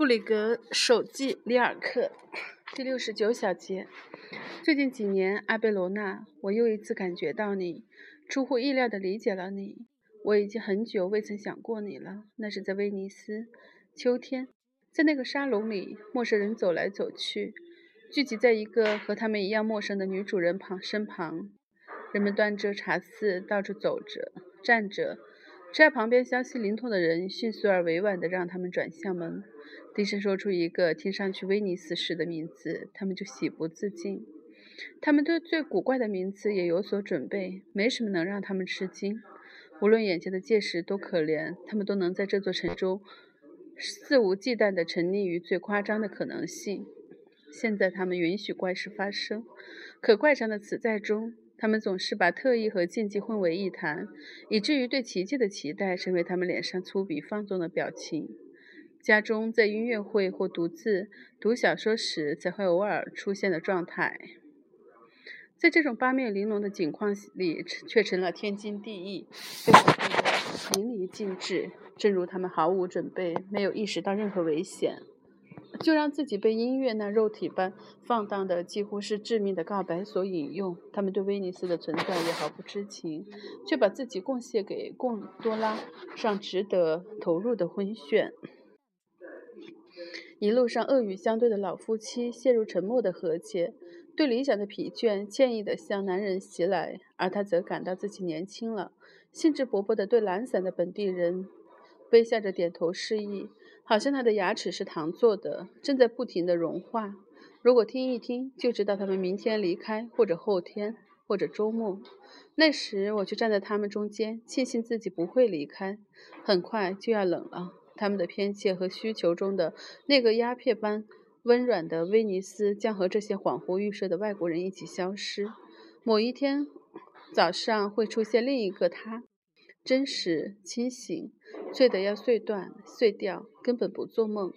布里格手记里尔克第六十九小节。最近几年，阿贝罗纳，我又一次感觉到你，出乎意料地理解了你。我已经很久未曾想过你了。那是在威尼斯，秋天，在那个沙龙里，陌生人走来走去，聚集在一个和他们一样陌生的女主人旁身旁。人们端着茶肆，到处走着、站着。只要旁边消息灵通的人迅速而委婉地让他们转向门，低声说出一个听上去威尼斯式的名字，他们就喜不自禁。他们对最古怪的名词也有所准备，没什么能让他们吃惊。无论眼前的届时多可怜，他们都能在这座城中肆无忌惮地沉溺于最夸张的可能性。现在他们允许怪事发生，可怪张的词在中。他们总是把特意和禁忌混为一谈，以至于对奇迹的期待成为他们脸上粗鄙放纵的表情。家中在音乐会或独自读小说时才会偶尔出现的状态，在这种八面玲珑的景况里，却成了天经地义，被保护得淋漓尽致，正如他们毫无准备，没有意识到任何危险。就让自己被音乐那肉体般放荡的、几乎是致命的告白所引诱。他们对威尼斯的存在也毫不知情，却把自己贡献给贡多拉上值得投入的昏眩。一路上，恶语相对的老夫妻陷入沉默的和解，对理想的疲倦歉意地向男人袭来，而他则感到自己年轻了，兴致勃勃地对懒散的本地人微笑着点头示意。好像他的牙齿是糖做的，正在不停地融化。如果听一听，就知道他们明天离开，或者后天，或者周末。那时，我就站在他们中间，庆幸自己不会离开。很快就要冷了，他们的偏见和需求中的那个鸦片般温软的威尼斯，将和这些恍惚预设的外国人一起消失。某一天早上，会出现另一个他，真实、清醒。醉得要碎断、碎掉，根本不做梦。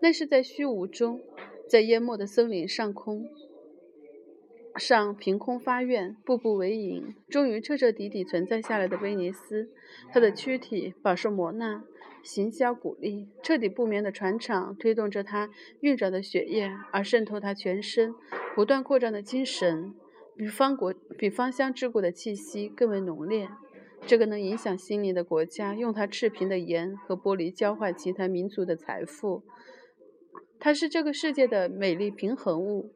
那是在虚无中，在淹没的森林上空上凭空发愿，步步为营，终于彻彻底底存在下来的威尼斯。他的躯体饱受磨难，行销鼓励，彻底不眠的船厂推动着他运转的血液，而渗透他全身不断扩张的精神，比方国比芳香之国的气息更为浓烈。这个能影响心灵的国家，用它赤贫的盐和玻璃交换其他民族的财富。它是这个世界的美丽平衡物，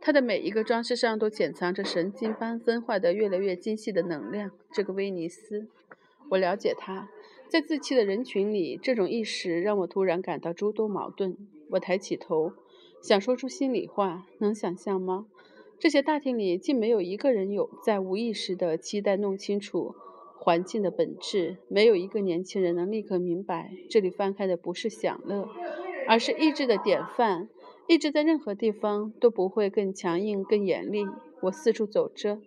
它的每一个装饰上都潜藏着神经般分化的越来越精细的能量。这个威尼斯，我了解它。在自欺的人群里，这种意识让我突然感到诸多矛盾。我抬起头，想说出心里话，能想象吗？这些大厅里竟没有一个人有在无意识地期待弄清楚。环境的本质，没有一个年轻人能立刻明白。这里翻开的不是享乐，而是意志的典范。意志在任何地方都不会更强硬、更严厉。我四处走着，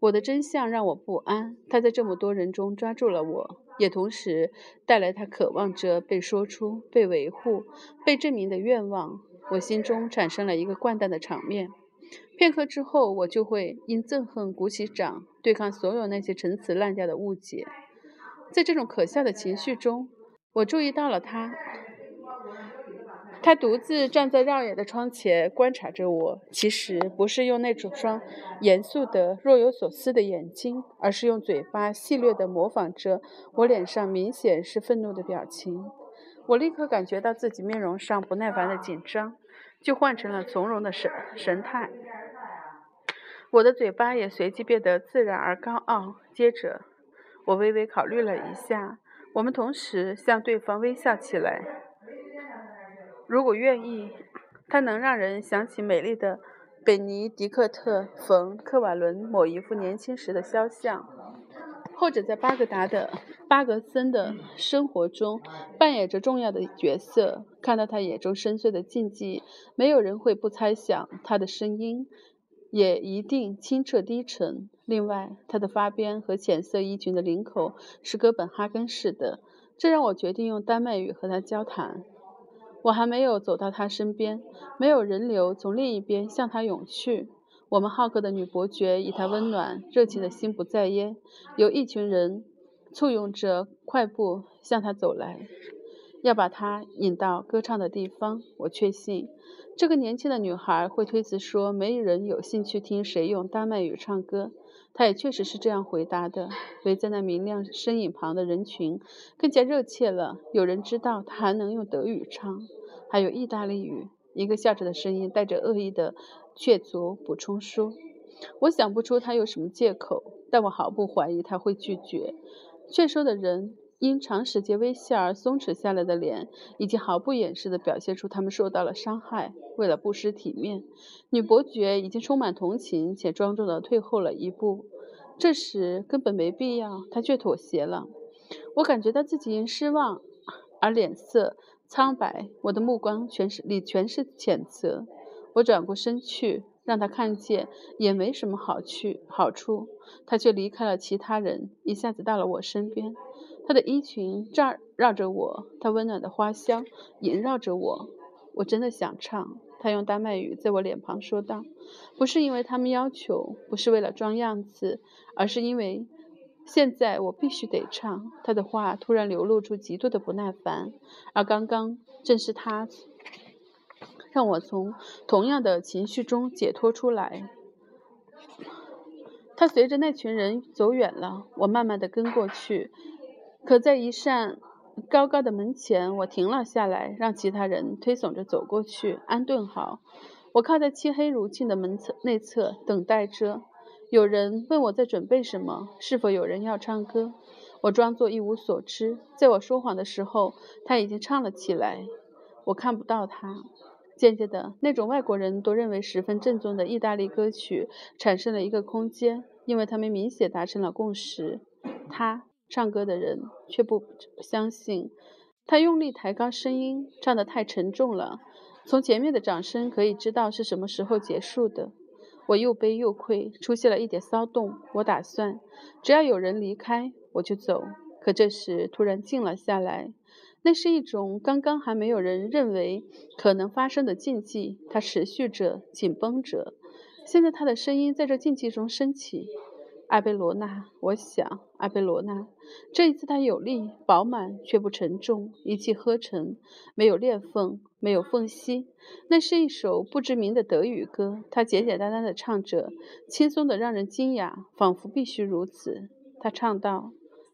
我的真相让我不安。他在这么多人中抓住了我，也同时带来他渴望着被说出、被维护、被证明的愿望。我心中产生了一个惯蛋的场面。片刻之后，我就会因憎恨鼓起掌，对抗所有那些陈词滥调的误解。在这种可笑的情绪中，我注意到了他。他独自站在绕眼的窗前，观察着我。其实不是用那种双严肃的、若有所思的眼睛，而是用嘴巴戏谑地模仿着我脸上明显是愤怒的表情。我立刻感觉到自己面容上不耐烦的紧张。就换成了从容的神神态，我的嘴巴也随即变得自然而高傲。接着，我微微考虑了一下，我们同时向对方微笑起来。如果愿意，它能让人想起美丽的本尼迪克特·冯·克瓦伦某一幅年轻时的肖像。或者在巴格达的巴格森的生活中扮演着重要的角色。看到他眼中深邃的禁忌，没有人会不猜想他的声音也一定清澈低沉。另外，他的发边和浅色衣裙的领口是哥本哈根式的，这让我决定用丹麦语和他交谈。我还没有走到他身边，没有人流从另一边向他涌去。我们好客的女伯爵以她温暖、热情的心不在焉。有一群人簇拥着快步向她走来，要把她引到歌唱的地方。我确信，这个年轻的女孩会推辞说没人有兴趣听谁用丹麦语唱歌。她也确实是这样回答的。围在那明亮身影旁的人群更加热切了。有人知道她还能用德语唱，还有意大利语。一个笑着的声音带着恶意的确足补充说：“我想不出她有什么借口，但我毫不怀疑她会拒绝。”劝说的人。因长时间微笑而松弛下来的脸，以及毫不掩饰地表现出他们受到了伤害。为了不失体面，女伯爵已经充满同情且庄重地退后了一步。这时根本没必要，她却妥协了。我感觉到自己因失望而脸色苍白，我的目光全是里全是谴责。我转过身去，让他看见也没什么好去好处。他却离开了其他人，一下子到了我身边。他的衣裙绕绕着我，他温暖的花香萦绕着我。我真的想唱。他用丹麦语在我脸庞说道：“不是因为他们要求，不是为了装样子，而是因为现在我必须得唱。”他的话突然流露出极度的不耐烦，而刚刚正是他让我从同样的情绪中解脱出来。他随着那群人走远了，我慢慢的跟过去。可在一扇高高的门前，我停了下来，让其他人推搡着走过去，安顿好。我靠在漆黑如镜的门侧内侧，等待着。有人问我在准备什么，是否有人要唱歌。我装作一无所知。在我说谎的时候，他已经唱了起来。我看不到他。渐渐的，那种外国人都认为十分正宗的意大利歌曲产生了一个空间，因为他们明显达成了共识。他。唱歌的人却不相信，他用力抬高声音，唱得太沉重了。从前面的掌声可以知道是什么时候结束的。我又悲又愧，出现了一点骚动。我打算，只要有人离开，我就走。可这时突然静了下来，那是一种刚刚还没有人认为可能发生的禁忌。它持续着，紧绷着。现在他的声音在这禁忌中升起。艾贝罗娜，我想，艾贝罗娜，这一次他有力、饱满却不沉重，一气呵成，没有裂缝，没有缝隙。那是一首不知名的德语歌，他简简单单的唱着，轻松的让人惊讶，仿佛必须如此。他唱道：“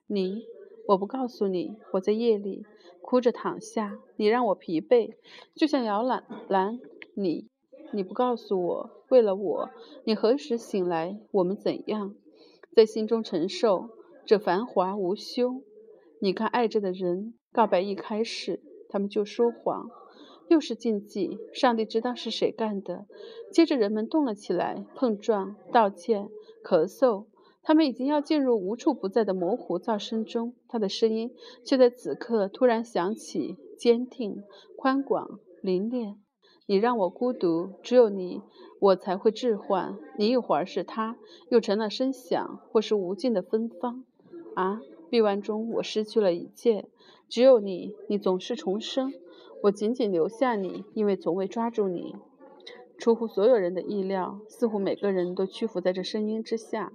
你，我不告诉你，我在夜里哭着躺下，你让我疲惫，就像摇篮篮。你，你不告诉我，为了我，你何时醒来？我们怎样？”在心中承受这繁华无休。你看，爱着的人告白一开始，他们就说谎，又是禁忌。上帝知道是谁干的。接着，人们动了起来，碰撞、道歉、咳嗽。他们已经要进入无处不在的模糊噪声中，他的声音却在此刻突然响起，坚定、宽广、凌冽。你让我孤独，只有你，我才会置换。你一会儿是他，又成了声响，或是无尽的芬芳。啊，臂弯中我失去了一切，只有你，你总是重生。我紧紧留下你，因为从未抓住你。出乎所有人的意料，似乎每个人都屈服在这声音之下。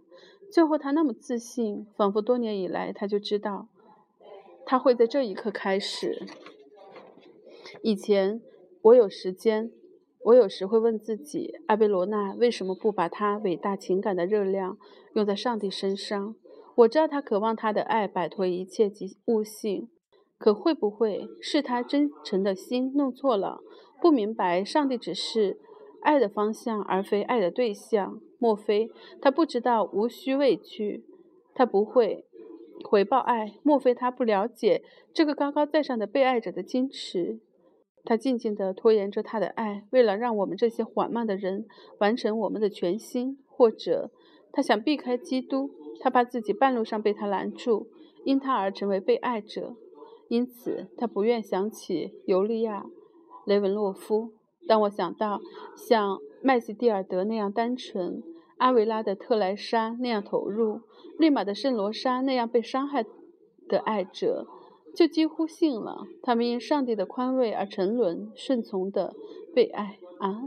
最后，他那么自信，仿佛多年以来他就知道，他会在这一刻开始。以前。我有时间，我有时会问自己：阿贝罗娜为什么不把他伟大情感的热量用在上帝身上？我知道他渴望他的爱摆脱一切及物性，可会不会是他真诚的心弄错了？不明白上帝只是爱的方向，而非爱的对象？莫非他不知道无需畏惧，他不会回报爱？莫非他不了解这个高高在上的被爱者的矜持？他静静地拖延着他的爱，为了让我们这些缓慢的人完成我们的全心；或者，他想避开基督，他怕自己半路上被他拦住，因他而成为被爱者。因此，他不愿想起尤利娅·雷文洛夫。当我想到像麦西蒂尔德那样单纯，阿维拉的特莱莎那样投入，利马的圣罗莎那样被伤害的爱者。就几乎信了，他们因上帝的宽慰而沉沦、顺从的被爱啊！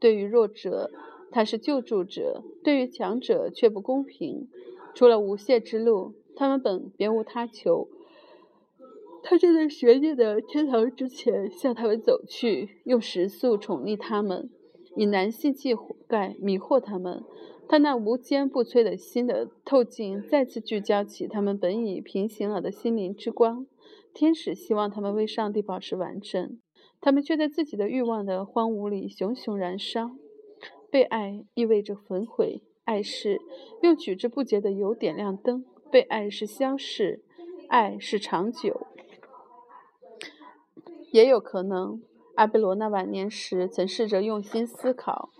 对于弱者，他是救助者；对于强者，却不公平。除了无懈之路，他们本别无他求。他站在悬念的天堂之前向他们走去，用食宿宠溺他们，以男性气概迷惑他们。他那无坚不摧的心的透镜再次聚焦起他们本已平行了的心灵之光。天使希望他们为上帝保持完整，他们却在自己的欲望的荒芜里熊熊燃烧。被爱意味着焚毁，爱是用取之不竭的油点亮灯。被爱是消逝，爱是长久。也有可能，阿贝罗那晚年时曾试着用心思考，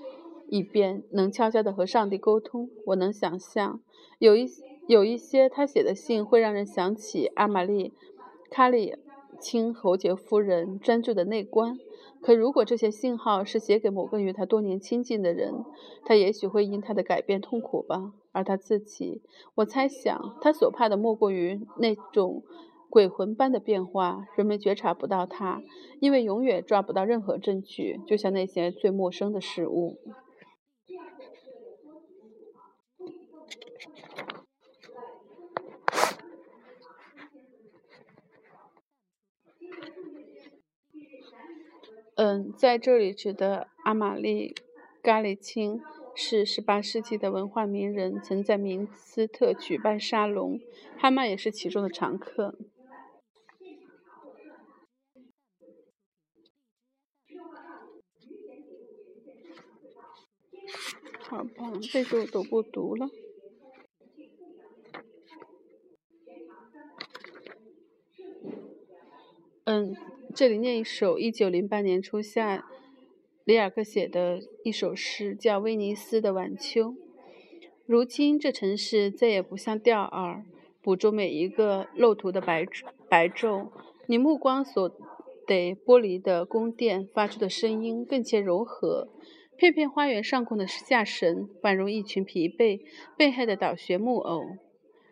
以便能悄悄地和上帝沟通。我能想象，有一有一些他写的信会让人想起阿玛丽·卡里钦侯爵夫人专注的内观。可如果这些信号是写给某个与他多年亲近的人，他也许会因他的改变痛苦吧。而他自己，我猜想，他所怕的莫过于那种。鬼魂般的变化，人们觉察不到它，因为永远抓不到任何证据，就像那些最陌生的事物。嗯，在这里指的阿玛丽·咖里钦是18世纪的文化名人，曾在明斯特举办沙龙，哈曼也是其中的常客。好吧，这个我都不读了。嗯，这里念一首一九零八年初夏里尔克写的一首诗，叫《威尼斯的晚秋》。如今这城市再也不像钓饵，捕捉每一个漏图的白白昼。你目光所得玻璃的宫殿发出的声音更加柔和。片片花园上空的下神，宛如一群疲惫、被害的倒穴木偶。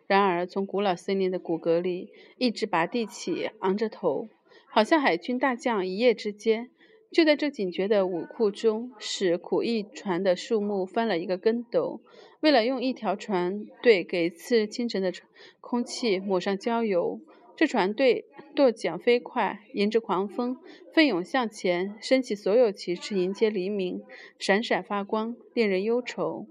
然而，从古老森林的骨骼里，一直拔地起，昂着头，好像海军大将一夜之间，就在这警觉的武库中，使苦役船的树木翻了一个跟斗。为了用一条船队给次日清晨的空气抹上焦油。这船队舵桨飞快，迎着狂风奋勇向前，升起所有旗帜，迎接黎明，闪闪发光，令人忧愁。